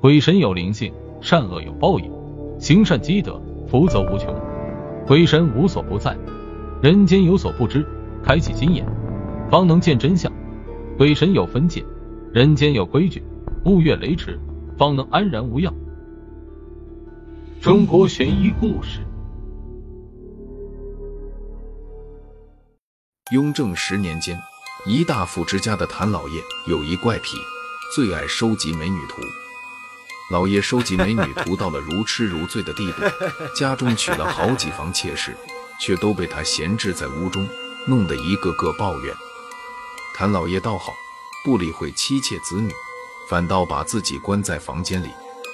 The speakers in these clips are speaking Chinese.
鬼神有灵性，善恶有报应，行善积德，福泽无穷。鬼神无所不在，人间有所不知，开启心眼，方能见真相。鬼神有分界，人间有规矩，勿越雷池，方能安然无恙。中国悬疑故事。雍正十年间，一大富之家的谭老爷有一怪癖，最爱收集美女图。老爷收集美女图到了如痴如醉的地步，家中娶了好几房妾室，却都被他闲置在屋中，弄得一个个抱怨。谭老爷倒好，不理会妻妾子女，反倒把自己关在房间里，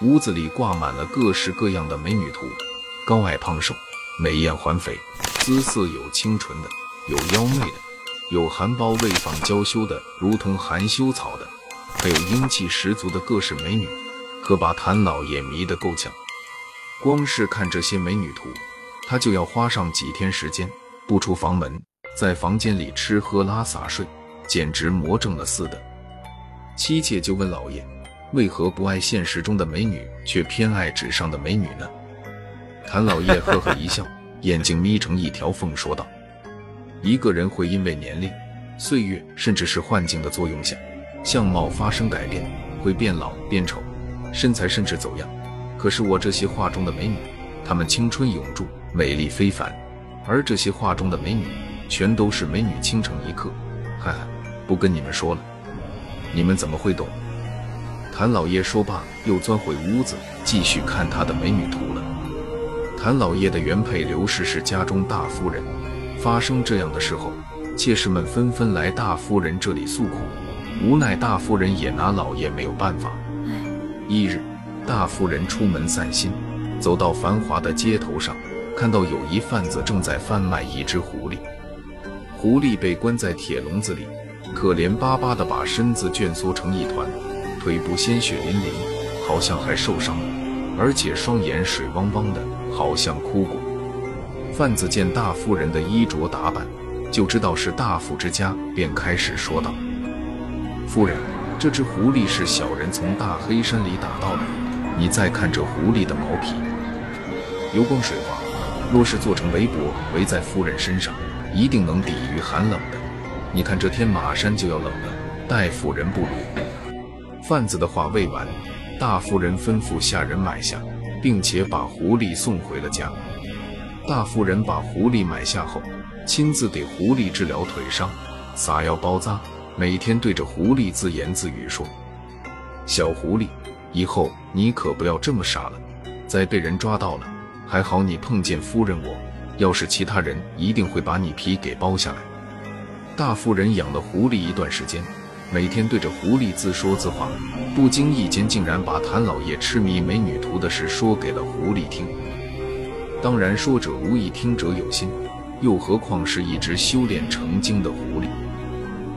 屋子里挂满了各式各样的美女图，高矮胖瘦，美艳环肥，姿色有清纯的，有妖媚的，有含苞未放娇羞的，如同含羞草的，还有英气十足的各式美女。可把谭老爷迷得够呛，光是看这些美女图，他就要花上几天时间，不出房门，在房间里吃喝拉撒睡，简直魔怔了似的。妻妾就问老爷，为何不爱现实中的美女，却偏爱纸上的美女呢？谭老爷呵呵一笑，眼睛眯成一条缝，说道：“一个人会因为年龄、岁月，甚至是幻境的作用下，相貌发生改变，会变老变丑。”身材甚至走样，可是我这些画中的美女，她们青春永驻，美丽非凡。而这些画中的美女，全都是美女倾城一刻。哈哈，不跟你们说了，你们怎么会懂？谭老爷说罢，又钻回屋子，继续看他的美女图了。谭老爷的原配刘氏是家中大夫人，发生这样的时候，妾室们纷纷来大夫人这里诉苦，无奈大夫人也拿老爷没有办法。一日，大夫人出门散心，走到繁华的街头上，看到有一贩子正在贩卖一只狐狸。狐狸被关在铁笼子里，可怜巴巴地把身子蜷缩成一团，腿部鲜血淋淋，好像还受伤了，而且双眼水汪汪的，好像哭过。贩子见大夫人的衣着打扮，就知道是大富之家，便开始说道：“夫人。”这只狐狸是小人从大黑山里打到的。你再看这狐狸的毛皮，油光水滑，若是做成围脖围在夫人身上，一定能抵御寒冷的。你看这天马山就要冷了，待夫人不如。贩子的话未完，大夫人吩咐下人买下，并且把狐狸送回了家。大夫人把狐狸买下后，亲自给狐狸治疗腿伤，撒药包扎。每天对着狐狸自言自语说：“小狐狸，以后你可不要这么傻了，再被人抓到了，还好你碰见夫人我，要是其他人，一定会把你皮给剥下来。”大夫人养了狐狸一段时间，每天对着狐狸自说自话，不经意间竟然把谭老爷痴迷美女图的事说给了狐狸听。当然，说者无意，听者有心，又何况是一只修炼成精的狐狸？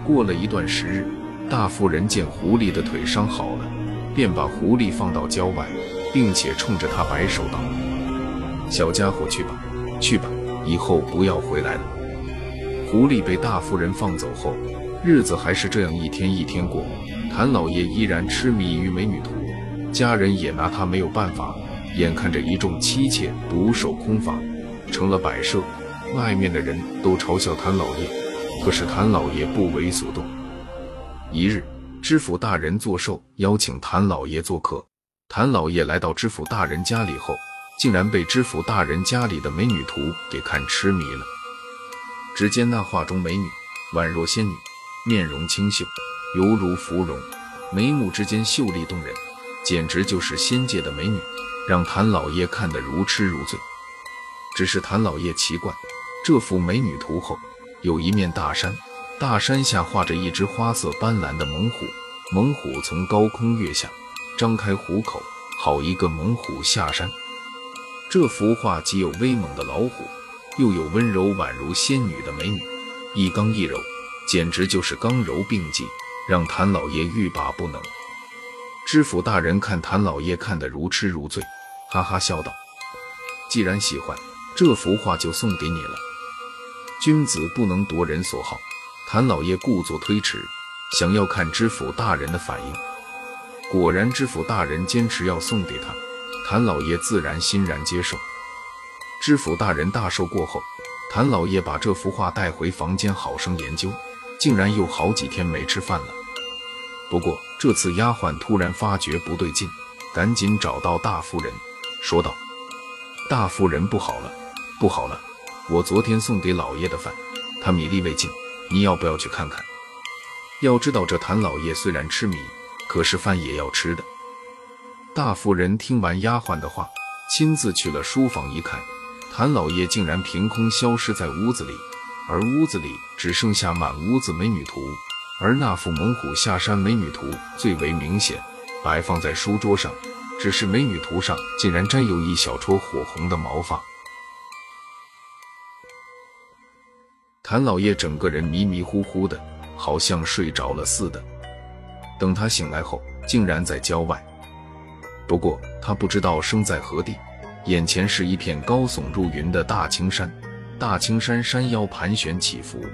过了一段时日，大夫人见狐狸的腿伤好了，便把狐狸放到郊外，并且冲着他摆手道：“小家伙，去吧，去吧，以后不要回来了。”狐狸被大夫人放走后，日子还是这样一天一天过。谭老爷依然痴迷于美女图，家人也拿他没有办法。眼看着一众妻妾独守空房，成了摆设，外面的人都嘲笑谭老爷。可是谭老爷不为所动。一日，知府大人做寿，邀请谭老爷做客。谭老爷来到知府大人家里后，竟然被知府大人家里的美女图给看痴迷了。只见那画中美女宛若仙女，面容清秀，犹如芙蓉，眉目之间秀丽动人，简直就是仙界的美女，让谭老爷看得如痴如醉。只是谭老爷奇怪，这幅美女图后。有一面大山，大山下画着一只花色斑斓的猛虎，猛虎从高空跃下，张开虎口，好一个猛虎下山。这幅画既有威猛的老虎，又有温柔宛如仙女的美女，一刚一柔，简直就是刚柔并济，让谭老爷欲罢不能。知府大人看谭老爷看得如痴如醉，哈哈笑道：“既然喜欢这幅画，就送给你了。”君子不能夺人所好，谭老爷故作推迟，想要看知府大人的反应。果然，知府大人坚持要送给他，谭老爷自然欣然接受。知府大人大寿过后，谭老爷把这幅画带回房间好生研究，竟然又好几天没吃饭了。不过这次丫鬟突然发觉不对劲，赶紧找到大夫人，说道：“大夫人，不好了，不好了！我昨天送给老爷的饭，他米粒未进，你要不要去看看？要知道这谭老爷虽然吃米。”可是饭也要吃的。大夫人听完丫鬟的话，亲自去了书房一看，谭老爷竟然凭空消失在屋子里，而屋子里只剩下满屋子美女图，而那幅猛虎下山美女图最为明显，摆放在书桌上，只是美女图上竟然沾有一小撮火红的毛发。谭老爷整个人迷迷糊糊的，好像睡着了似的。等他醒来后，竟然在郊外。不过他不知道生在何地，眼前是一片高耸入云的大青山，大青山山腰盘旋起伏，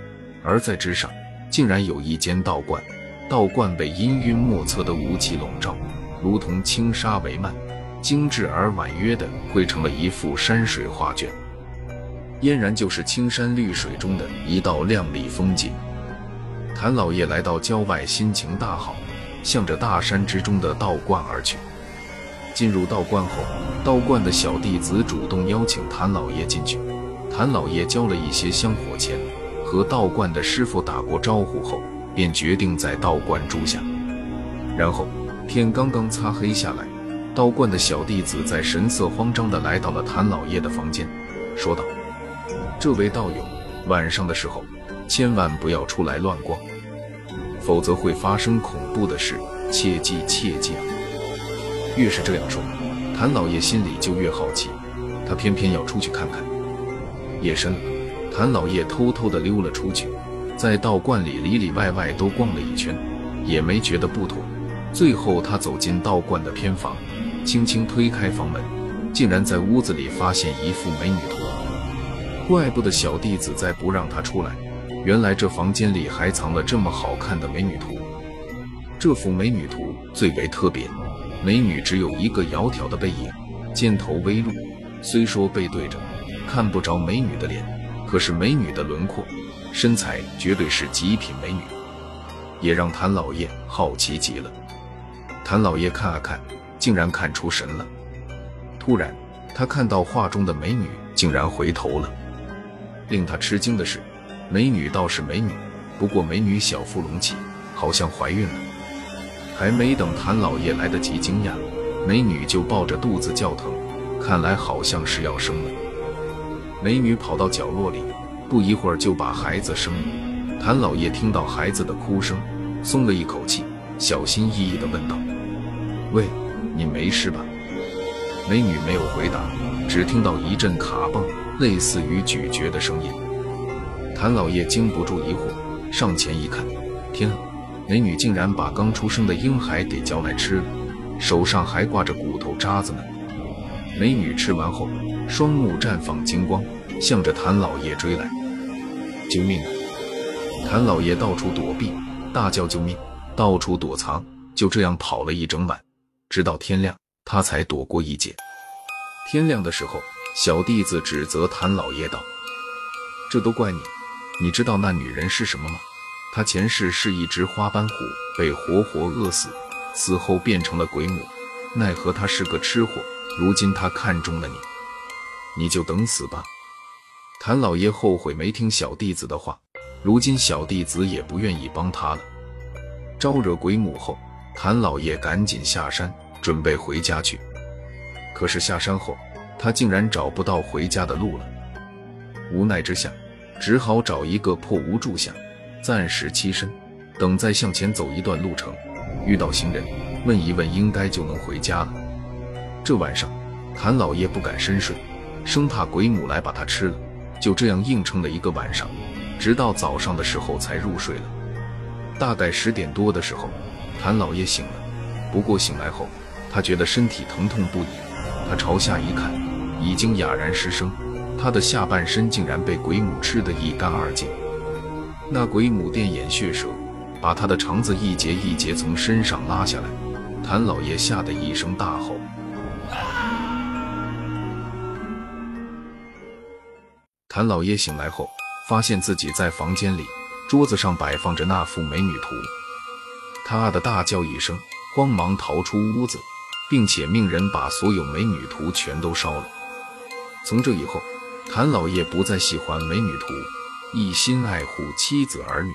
而在之上竟然有一间道观，道观被阴云莫测的雾气笼罩，如同轻纱帷幔，精致而婉约的绘成了一幅山水画卷，俨然就是青山绿水中的一道亮丽风景。谭老爷来到郊外，心情大好。向着大山之中的道观而去。进入道观后，道观的小弟子主动邀请谭老爷进去。谭老爷交了一些香火钱，和道观的师傅打过招呼后，便决定在道观住下。然后天刚刚擦黑下来，道观的小弟子在神色慌张地来到了谭老爷的房间，说道：“这位道友，晚上的时候千万不要出来乱逛。”否则会发生恐怖的事，切记切记啊！越是这样说，谭老爷心里就越好奇，他偏偏要出去看看。夜深了，谭老爷偷偷地溜了出去，在道观里里里外外都逛了一圈，也没觉得不妥。最后他走进道观的偏房，轻轻推开房门，竟然在屋子里发现一幅美女图。怪不得小弟子再不让他出来。原来这房间里还藏了这么好看的美女图。这幅美女图最为特别，美女只有一个窈窕的背影，肩头微露。虽说背对着，看不着美女的脸，可是美女的轮廓、身材绝对是极品美女，也让谭老爷好奇极了。谭老爷看啊看，竟然看出神了。突然，他看到画中的美女竟然回头了。令他吃惊的是。美女倒是美女，不过美女小腹隆起，好像怀孕了。还没等谭老爷来得及惊讶，美女就抱着肚子叫疼，看来好像是要生了。美女跑到角落里，不一会儿就把孩子生了。谭老爷听到孩子的哭声，松了一口气，小心翼翼地问道：“喂，你没事吧？”美女没有回答，只听到一阵卡蹦，类似于咀嚼的声音。谭老爷经不住疑惑，上前一看，天啊！美女竟然把刚出生的婴孩给嚼来吃了，手上还挂着骨头渣子呢。美女吃完后，双目绽放金光，向着谭老爷追来。救命啊！谭老爷到处躲避，大叫救命，到处躲藏，就这样跑了一整晚，直到天亮，他才躲过一劫。天亮的时候，小弟子指责谭老爷道：“这都怪你！”你知道那女人是什么吗？她前世是一只花斑虎，被活活饿死，死后变成了鬼母。奈何她是个吃货，如今她看中了你，你就等死吧。谭老爷后悔没听小弟子的话，如今小弟子也不愿意帮他了。招惹鬼母后，谭老爷赶紧下山，准备回家去。可是下山后，他竟然找不到回家的路了。无奈之下。只好找一个破屋住下，暂时栖身，等再向前走一段路程，遇到行人，问一问，应该就能回家了。这晚上，谭老爷不敢深睡，生怕鬼母来把他吃了，就这样硬撑了一个晚上，直到早上的时候才入睡了。大概十点多的时候，谭老爷醒了，不过醒来后，他觉得身体疼痛不已，他朝下一看，已经哑然失声。他的下半身竟然被鬼母吃得一干二净，那鬼母电眼血蛇把他的肠子一节一节从身上拉下来，谭老爷吓得一声大吼。谭老爷醒来后，发现自己在房间里，桌子上摆放着那幅美女图，他啊的大叫一声，慌忙逃出屋子，并且命人把所有美女图全都烧了。从这以后，谭老爷不再喜欢美女图，一心爱护妻子儿女。